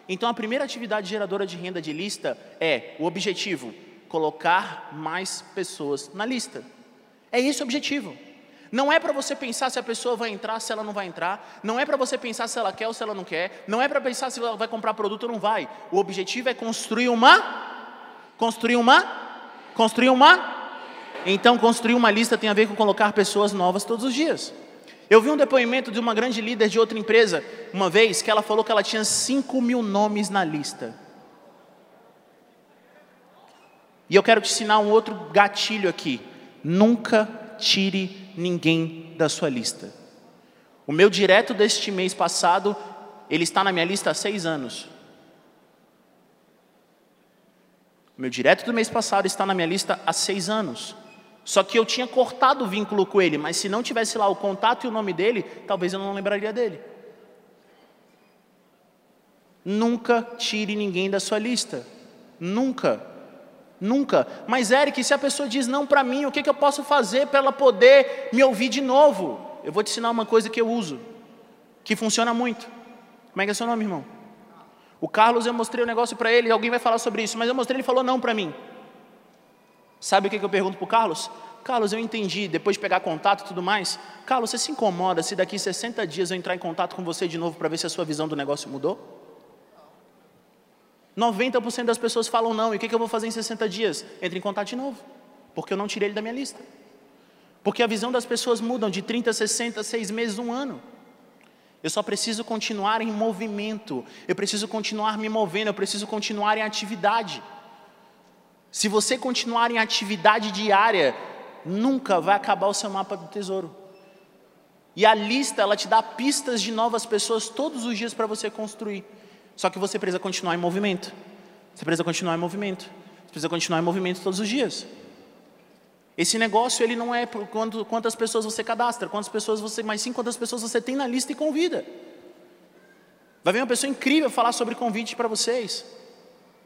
Então a primeira atividade geradora de renda de lista é o objetivo colocar mais pessoas na lista. É esse o objetivo. Não é para você pensar se a pessoa vai entrar, se ela não vai entrar. Não é para você pensar se ela quer ou se ela não quer. Não é para pensar se ela vai comprar produto ou não vai. O objetivo é construir uma, construir uma Construir uma? Então, construir uma lista tem a ver com colocar pessoas novas todos os dias. Eu vi um depoimento de uma grande líder de outra empresa, uma vez, que ela falou que ela tinha 5 mil nomes na lista. E eu quero te ensinar um outro gatilho aqui. Nunca tire ninguém da sua lista. O meu direto deste mês passado, ele está na minha lista há seis anos. O meu direto do mês passado está na minha lista há seis anos. Só que eu tinha cortado o vínculo com ele, mas se não tivesse lá o contato e o nome dele, talvez eu não lembraria dele. Nunca tire ninguém da sua lista. Nunca. Nunca. Mas, Eric, se a pessoa diz não para mim, o que, que eu posso fazer para ela poder me ouvir de novo? Eu vou te ensinar uma coisa que eu uso, que funciona muito. Como é que é seu nome, irmão? O Carlos, eu mostrei o um negócio para ele, alguém vai falar sobre isso, mas eu mostrei, ele falou não para mim. Sabe o que, que eu pergunto para o Carlos? Carlos, eu entendi, depois de pegar contato e tudo mais. Carlos, você se incomoda se daqui 60 dias eu entrar em contato com você de novo para ver se a sua visão do negócio mudou? 90% das pessoas falam não, e o que, eu vou fazer em 60 dias? Entre em contato de novo, porque eu não tirei ele da minha lista. Porque a visão das pessoas mudam de 30, 60, 6 meses, um ano. Eu só preciso continuar em movimento, eu preciso continuar me movendo, eu preciso continuar em atividade. Se você continuar em atividade diária, nunca vai acabar o seu mapa do tesouro. E a lista, ela te dá pistas de novas pessoas todos os dias para você construir. Só que você precisa continuar em movimento. Você precisa continuar em movimento. Você precisa continuar em movimento todos os dias. Esse negócio ele não é por quanto, quantas pessoas você cadastra, quantas pessoas você, mas sim quantas pessoas você tem na lista e convida. Vai vir uma pessoa incrível falar sobre convite para vocês.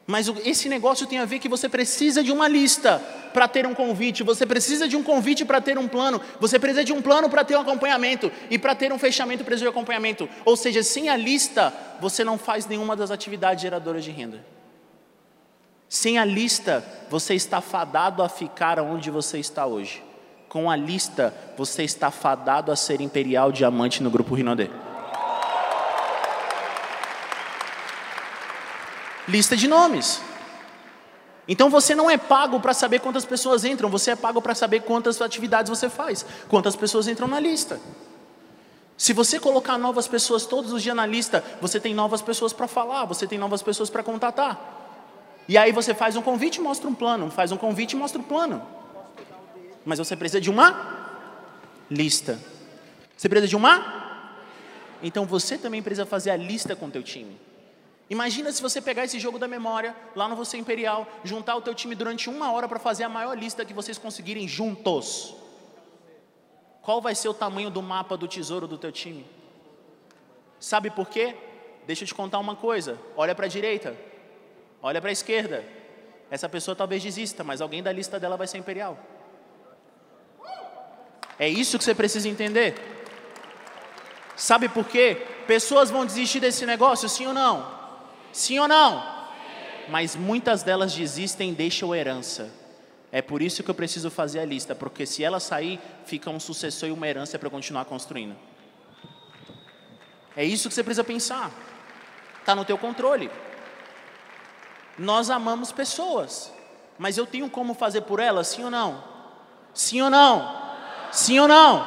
Mas esse negócio tem a ver que você precisa de uma lista para ter um convite, você precisa de um convite para ter um plano, você precisa de um plano para ter um acompanhamento e para ter um fechamento precisa de acompanhamento. Ou seja, sem a lista, você não faz nenhuma das atividades geradoras de renda. Sem a lista, você está fadado a ficar onde você está hoje. Com a lista, você está fadado a ser imperial diamante no grupo Rinodê. Lista de nomes. Então você não é pago para saber quantas pessoas entram, você é pago para saber quantas atividades você faz, quantas pessoas entram na lista. Se você colocar novas pessoas todos os dias na lista, você tem novas pessoas para falar, você tem novas pessoas para contatar. E aí você faz um convite e mostra um plano, faz um convite e mostra um plano. Mas você precisa de uma lista. Você precisa de uma? Então você também precisa fazer a lista com o teu time. Imagina se você pegar esse jogo da memória, lá no Você Imperial, juntar o teu time durante uma hora para fazer a maior lista que vocês conseguirem juntos. Qual vai ser o tamanho do mapa do tesouro do teu time? Sabe por quê? Deixa eu te contar uma coisa. Olha para a direita, olha para a esquerda. Essa pessoa talvez desista, mas alguém da lista dela vai ser imperial. É isso que você precisa entender. Sabe por quê? Pessoas vão desistir desse negócio, sim ou não? Sim ou não? Mas muitas delas desistem e deixam herança. É por isso que eu preciso fazer a lista, porque se ela sair, fica um sucessor e uma herança para continuar construindo. É isso que você precisa pensar. Está no teu controle. Nós amamos pessoas, mas eu tenho como fazer por elas, sim ou não? Sim ou não? Sim ou não?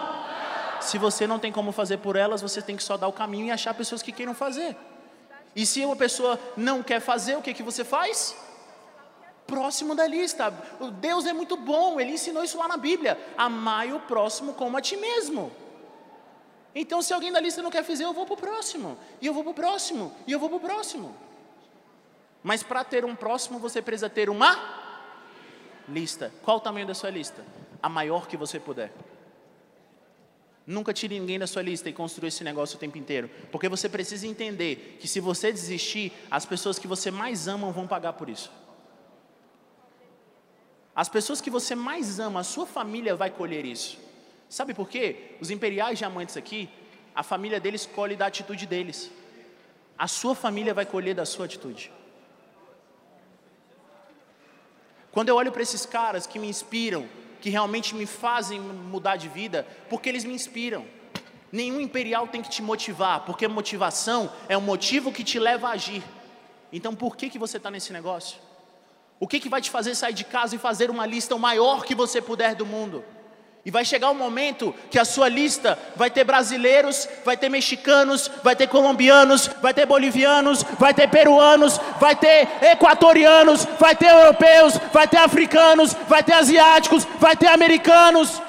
Se você não tem como fazer por elas, você tem que só dar o caminho e achar pessoas que queiram fazer. E se uma pessoa não quer fazer, o que, que você faz? Próximo da lista. Deus é muito bom, ele ensinou isso lá na Bíblia. Amai o próximo como a ti mesmo. Então, se alguém da lista não quer fazer, eu vou para o próximo, e eu vou para o próximo, e eu vou para o próximo. Mas para ter um próximo, você precisa ter uma lista. Qual o tamanho da sua lista? A maior que você puder. Nunca tire ninguém da sua lista e construa esse negócio o tempo inteiro. Porque você precisa entender que se você desistir, as pessoas que você mais ama vão pagar por isso. As pessoas que você mais ama, a sua família vai colher isso. Sabe por quê? Os imperiais diamantes aqui, a família deles colhe da atitude deles. A sua família vai colher da sua atitude. Quando eu olho para esses caras que me inspiram, que realmente me fazem mudar de vida, porque eles me inspiram. Nenhum imperial tem que te motivar, porque motivação é um motivo que te leva a agir. Então por que, que você está nesse negócio? O que, que vai te fazer sair de casa e fazer uma lista o maior que você puder do mundo? E vai chegar um momento que a sua lista vai ter brasileiros, vai ter mexicanos, vai ter colombianos, vai ter bolivianos, vai ter peruanos, vai ter equatorianos, vai ter europeus, vai ter africanos, vai ter asiáticos, vai ter americanos.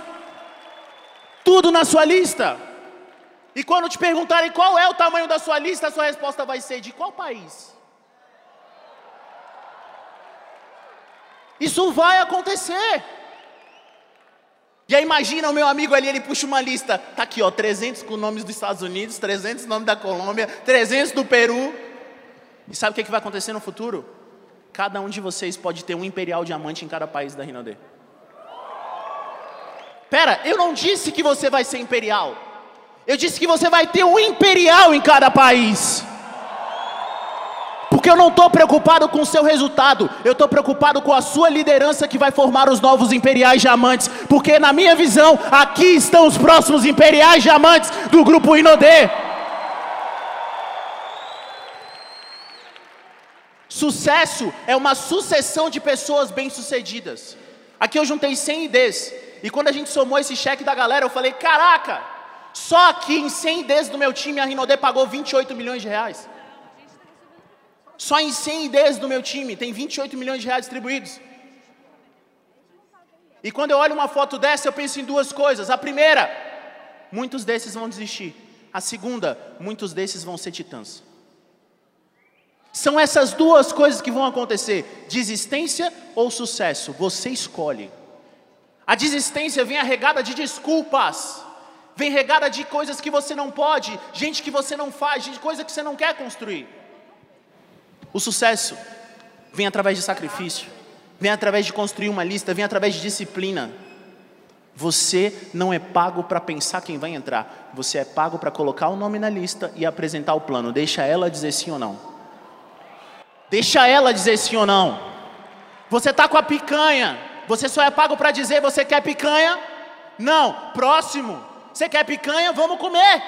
Tudo na sua lista. E quando te perguntarem qual é o tamanho da sua lista, a sua resposta vai ser: de qual país? Isso vai acontecer. E aí imagina o meu amigo ali, ele puxa uma lista, tá aqui ó, 300 com nomes dos Estados Unidos, 300 nomes da Colômbia, 300 do Peru. E sabe o que, que vai acontecer no futuro? Cada um de vocês pode ter um imperial diamante em cada país da Rinode. Pera, eu não disse que você vai ser imperial. Eu disse que você vai ter um imperial em cada país. Porque eu não estou preocupado com o seu resultado, eu estou preocupado com a sua liderança que vai formar os novos imperiais diamantes. Porque, na minha visão, aqui estão os próximos imperiais diamantes do grupo Inodê. Sucesso é uma sucessão de pessoas bem-sucedidas. Aqui eu juntei 100 IDs. E quando a gente somou esse cheque da galera, eu falei: caraca, só aqui em 100 IDs do meu time a Rinodê pagou 28 milhões de reais. Só em 100 IDs do meu time tem 28 milhões de reais distribuídos. E quando eu olho uma foto dessa, eu penso em duas coisas. A primeira, muitos desses vão desistir. A segunda, muitos desses vão ser titãs. São essas duas coisas que vão acontecer: desistência ou sucesso. Você escolhe. A desistência vem arregada de desculpas, vem regada de coisas que você não pode, gente que você não faz, de coisa que você não quer construir. O sucesso vem através de sacrifício, vem através de construir uma lista, vem através de disciplina. Você não é pago para pensar quem vai entrar, você é pago para colocar o nome na lista e apresentar o plano. Deixa ela dizer sim ou não. Deixa ela dizer sim ou não. Você está com a picanha, você só é pago para dizer você quer picanha? Não, próximo. Você quer picanha? Vamos comer.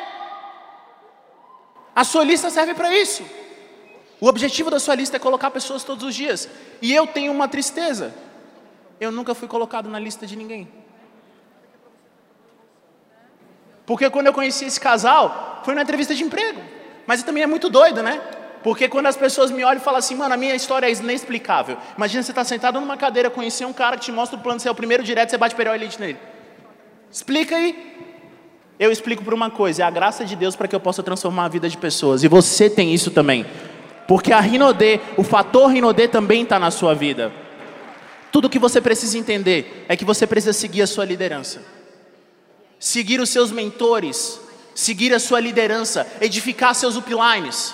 A sua lista serve para isso. O objetivo da sua lista é colocar pessoas todos os dias. E eu tenho uma tristeza. Eu nunca fui colocado na lista de ninguém. Porque quando eu conheci esse casal, foi na entrevista de emprego. Mas também é muito doido, né? Porque quando as pessoas me olham e falam assim, mano, a minha história é inexplicável. Imagina você estar tá sentado numa cadeira, conhecer um cara que te mostra o plano, você é o primeiro direto, você bate periol elite nele. Explica aí. Eu explico por uma coisa, é a graça de Deus para que eu possa transformar a vida de pessoas. E você tem isso também. Porque a Rinodê, o fator Rinodê também está na sua vida. Tudo que você precisa entender é que você precisa seguir a sua liderança, seguir os seus mentores, seguir a sua liderança, edificar seus uplines,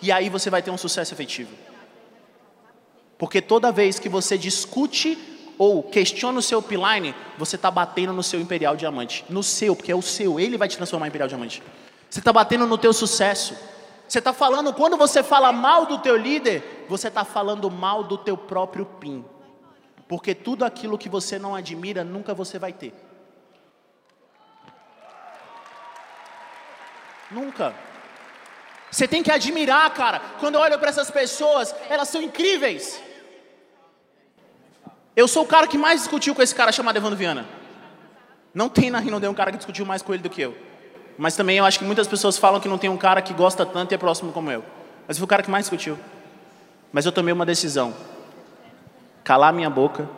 e aí você vai ter um sucesso efetivo. Porque toda vez que você discute ou questiona o seu upline, você está batendo no seu imperial diamante, no seu, porque é o seu, ele vai te transformar em imperial diamante. Você está batendo no teu sucesso. Você está falando, quando você fala mal do teu líder, você está falando mal do teu próprio PIN. Porque tudo aquilo que você não admira, nunca você vai ter. Nunca. Você tem que admirar, cara. Quando eu olho para essas pessoas, elas são incríveis. Eu sou o cara que mais discutiu com esse cara chamado Evandro Viana. Não tem na Rinodê um cara que discutiu mais com ele do que eu. Mas também eu acho que muitas pessoas falam que não tem um cara que gosta tanto e é próximo como eu. Mas fui o cara que mais discutiu. Mas eu tomei uma decisão: calar minha boca,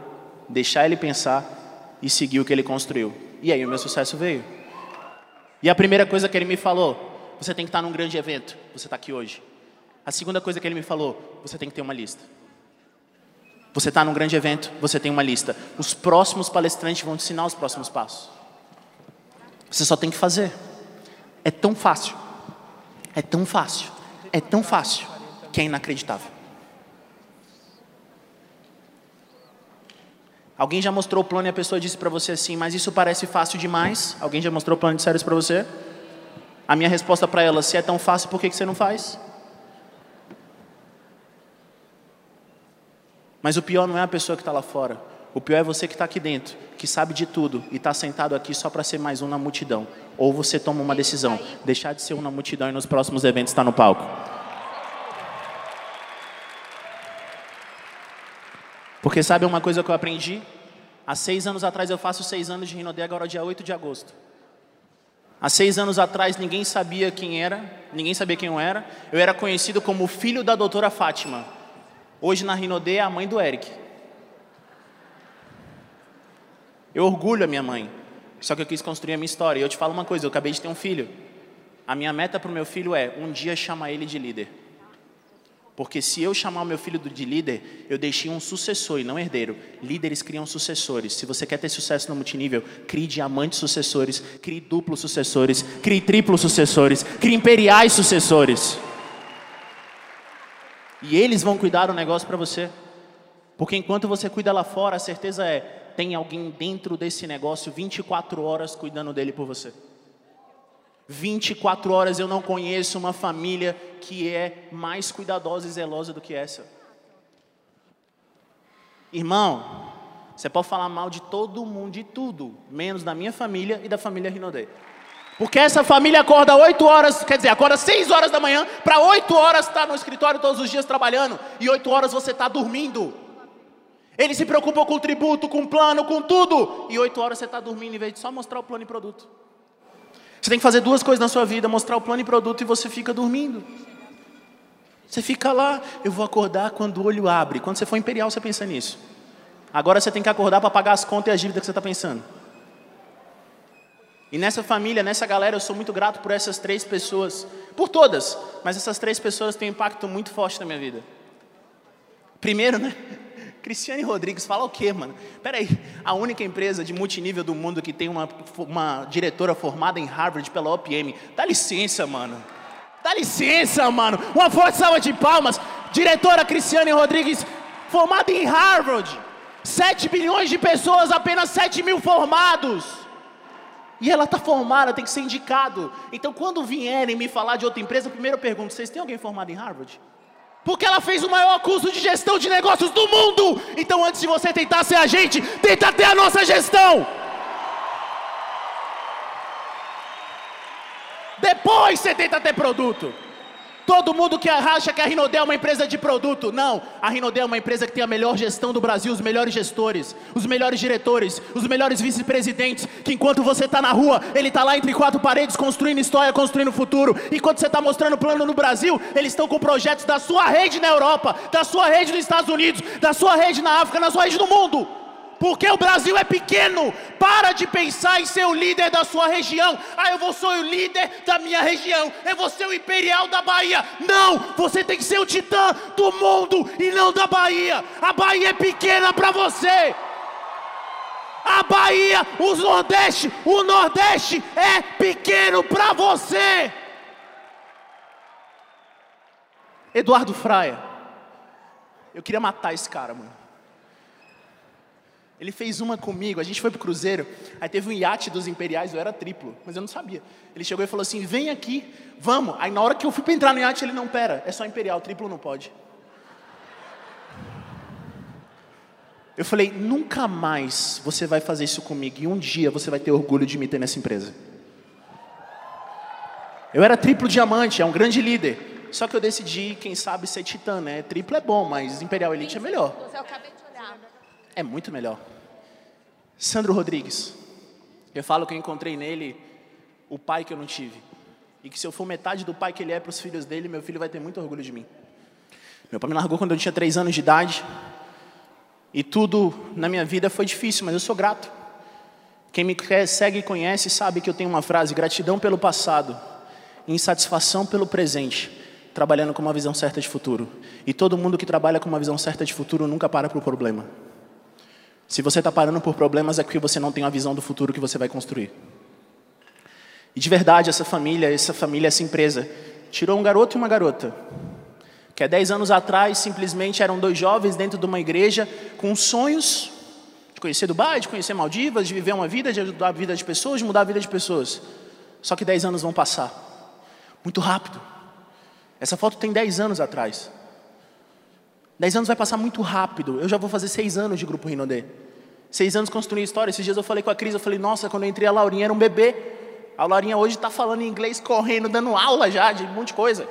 deixar ele pensar e seguir o que ele construiu. E aí o meu sucesso veio. E a primeira coisa que ele me falou: você tem que estar num grande evento. Você está aqui hoje. A segunda coisa que ele me falou: você tem que ter uma lista. Você está num grande evento, você tem uma lista. Os próximos palestrantes vão te ensinar os próximos passos. Você só tem que fazer. É tão fácil, é tão fácil, é tão fácil que é inacreditável. Alguém já mostrou o plano e a pessoa disse para você assim, mas isso parece fácil demais? Alguém já mostrou o plano de séries para você? A minha resposta para ela, se é tão fácil, por que, que você não faz? Mas o pior não é a pessoa que está lá fora. O pior é você que está aqui dentro, que sabe de tudo e está sentado aqui só para ser mais um na multidão. Ou você toma uma decisão, deixar de ser um na multidão e nos próximos eventos estar tá no palco. Porque sabe uma coisa que eu aprendi? Há seis anos atrás eu faço seis anos de Rinodé, agora é dia 8 de agosto. Há seis anos atrás ninguém sabia quem era, ninguém sabia quem eu era. Eu era conhecido como filho da doutora Fátima. Hoje na Rinodê é a mãe do Eric. Eu orgulho a minha mãe. Só que eu quis construir a minha história. E eu te falo uma coisa, eu acabei de ter um filho. A minha meta para o meu filho é um dia chamar ele de líder. Porque se eu chamar o meu filho de líder, eu deixei um sucessor e não herdeiro. Líderes criam sucessores. Se você quer ter sucesso no multinível, crie diamantes sucessores, crie duplos sucessores, crie triplos sucessores, crie imperiais sucessores. E eles vão cuidar do negócio para você. Porque enquanto você cuida lá fora, a certeza é, tem alguém dentro desse negócio 24 horas cuidando dele por você. 24 horas eu não conheço uma família que é mais cuidadosa e zelosa do que essa. Irmão, você pode falar mal de todo mundo, de tudo, menos da minha família e da família Rinodê. Porque essa família acorda 8 horas, quer dizer, acorda 6 horas da manhã, para 8 horas estar tá no escritório todos os dias trabalhando, e 8 horas você está dormindo. Eles se preocupam com tributo, com plano, com tudo, e 8 horas você está dormindo em vez de só mostrar o plano e produto. Você tem que fazer duas coisas na sua vida: mostrar o plano e produto e você fica dormindo. Você fica lá, eu vou acordar quando o olho abre. Quando você for imperial, você pensa nisso. Agora você tem que acordar para pagar as contas e a dívida que você está pensando. E nessa família, nessa galera, eu sou muito grato por essas três pessoas. Por todas, mas essas três pessoas têm um impacto muito forte na minha vida. Primeiro, né? Cristiane Rodrigues, fala o quê, mano? Peraí, a única empresa de multinível do mundo que tem uma, uma diretora formada em Harvard pela OPM. Dá licença, mano. Dá licença, mano. Uma forte salva de palmas. Diretora Cristiane Rodrigues, formada em Harvard. 7 bilhões de pessoas, apenas 7 mil formados. E ela está formada, tem que ser indicado. Então, quando vierem me falar de outra empresa, primeiro eu pergunto: vocês têm alguém formado em Harvard? Porque ela fez o maior curso de gestão de negócios do mundo. Então, antes de você tentar ser a gente, tenta ter a nossa gestão. Depois você tenta ter produto. Todo mundo que acha que a Rinodé é uma empresa de produto. Não, a Rinodé é uma empresa que tem a melhor gestão do Brasil, os melhores gestores, os melhores diretores, os melhores vice-presidentes. Que enquanto você está na rua, ele está lá entre quatro paredes construindo história, construindo futuro. Enquanto você está mostrando plano no Brasil, eles estão com projetos da sua rede na Europa, da sua rede nos Estados Unidos, da sua rede na África, na sua rede no mundo. Porque o Brasil é pequeno. Para de pensar em ser o líder da sua região. Ah, eu vou ser o líder da minha região. Eu vou ser o imperial da Bahia. Não, você tem que ser o titã do mundo e não da Bahia. A Bahia é pequena para você. A Bahia, o Nordeste, o Nordeste é pequeno para você. Eduardo Fraia. Eu queria matar esse cara, mano. Ele fez uma comigo, a gente foi pro cruzeiro, aí teve um iate dos imperiais, eu era triplo, mas eu não sabia. Ele chegou e falou assim: vem aqui, vamos. Aí na hora que eu fui para entrar no iate, ele não, pera, é só imperial, triplo não pode. Eu falei: nunca mais você vai fazer isso comigo, e um dia você vai ter orgulho de me ter nessa empresa. Eu era triplo diamante, é um grande líder. Só que eu decidi, quem sabe, ser titã, né? Triplo é bom, mas Imperial Elite é melhor. Você acabei é muito melhor. Sandro Rodrigues. Eu falo que eu encontrei nele o pai que eu não tive. E que se eu for metade do pai que ele é para os filhos dele, meu filho vai ter muito orgulho de mim. Meu pai me largou quando eu tinha três anos de idade. E tudo na minha vida foi difícil, mas eu sou grato. Quem me segue e conhece sabe que eu tenho uma frase: gratidão pelo passado, insatisfação pelo presente, trabalhando com uma visão certa de futuro. E todo mundo que trabalha com uma visão certa de futuro nunca para para o problema. Se você está parando por problemas, é porque você não tem uma visão do futuro que você vai construir. E de verdade, essa família, essa família, essa empresa, tirou um garoto e uma garota. Que há 10 anos atrás, simplesmente eram dois jovens dentro de uma igreja com sonhos de conhecer Dubai, de conhecer Maldivas, de viver uma vida, de ajudar a vida de pessoas, de mudar a vida de pessoas. Só que 10 anos vão passar. Muito rápido. Essa foto tem 10 anos atrás. Dez anos vai passar muito rápido. Eu já vou fazer seis anos de Grupo Rinodê. Seis anos construindo história. Esses dias eu falei com a Cris, eu falei, nossa, quando eu entrei a Laurinha era um bebê. A Laurinha hoje está falando inglês, correndo, dando aula já de um monte de coisa.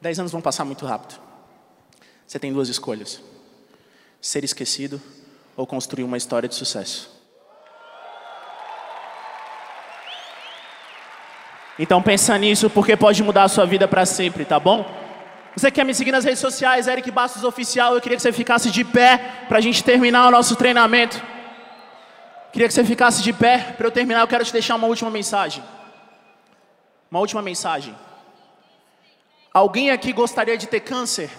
Dez anos vão passar muito rápido. Você tem duas escolhas. ser esquecido ou construir uma história de sucesso. Então pensa nisso porque pode mudar a sua vida para sempre, tá bom? Você quer me seguir nas redes sociais, Eric Bastos Oficial, eu queria que você ficasse de pé para a gente terminar o nosso treinamento. Queria que você ficasse de pé para eu terminar, eu quero te deixar uma última mensagem. Uma última mensagem. Alguém aqui gostaria de ter câncer?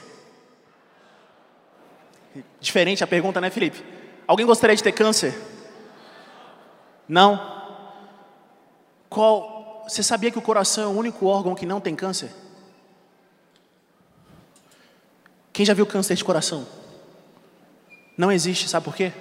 Diferente a pergunta, né, Felipe? Alguém gostaria de ter câncer? Não? Qual? Você sabia que o coração é o único órgão que não tem câncer? Quem já viu câncer de coração? Não existe, sabe por quê?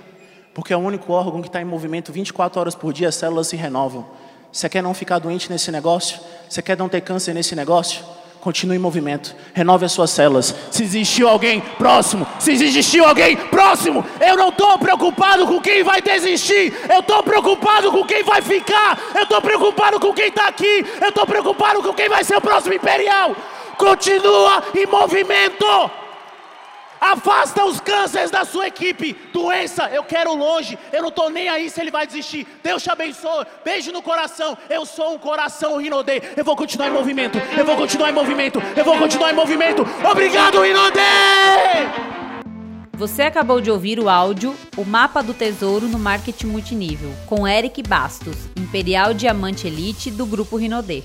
Porque é o único órgão que está em movimento 24 horas por dia, as células se renovam. Você quer não ficar doente nesse negócio? Você quer não ter câncer nesse negócio? Continue em movimento, renove as suas células. Se existiu alguém próximo, se existiu alguém próximo, eu não estou preocupado com quem vai desistir, eu estou preocupado com quem vai ficar, eu estou preocupado com quem está aqui, eu estou preocupado com quem vai ser o próximo imperial. Continua em movimento. Afasta os cânceres da sua equipe. Doença, eu quero longe. Eu não estou nem aí se ele vai desistir. Deus te abençoe. Beijo no coração. Eu sou um coração Rinodê. Eu vou continuar em movimento. Eu vou continuar em movimento. Eu vou continuar em movimento. Obrigado, Rinodê! Você acabou de ouvir o áudio O Mapa do Tesouro no Marketing Multinível, com Eric Bastos, Imperial Diamante Elite do Grupo Rinodê.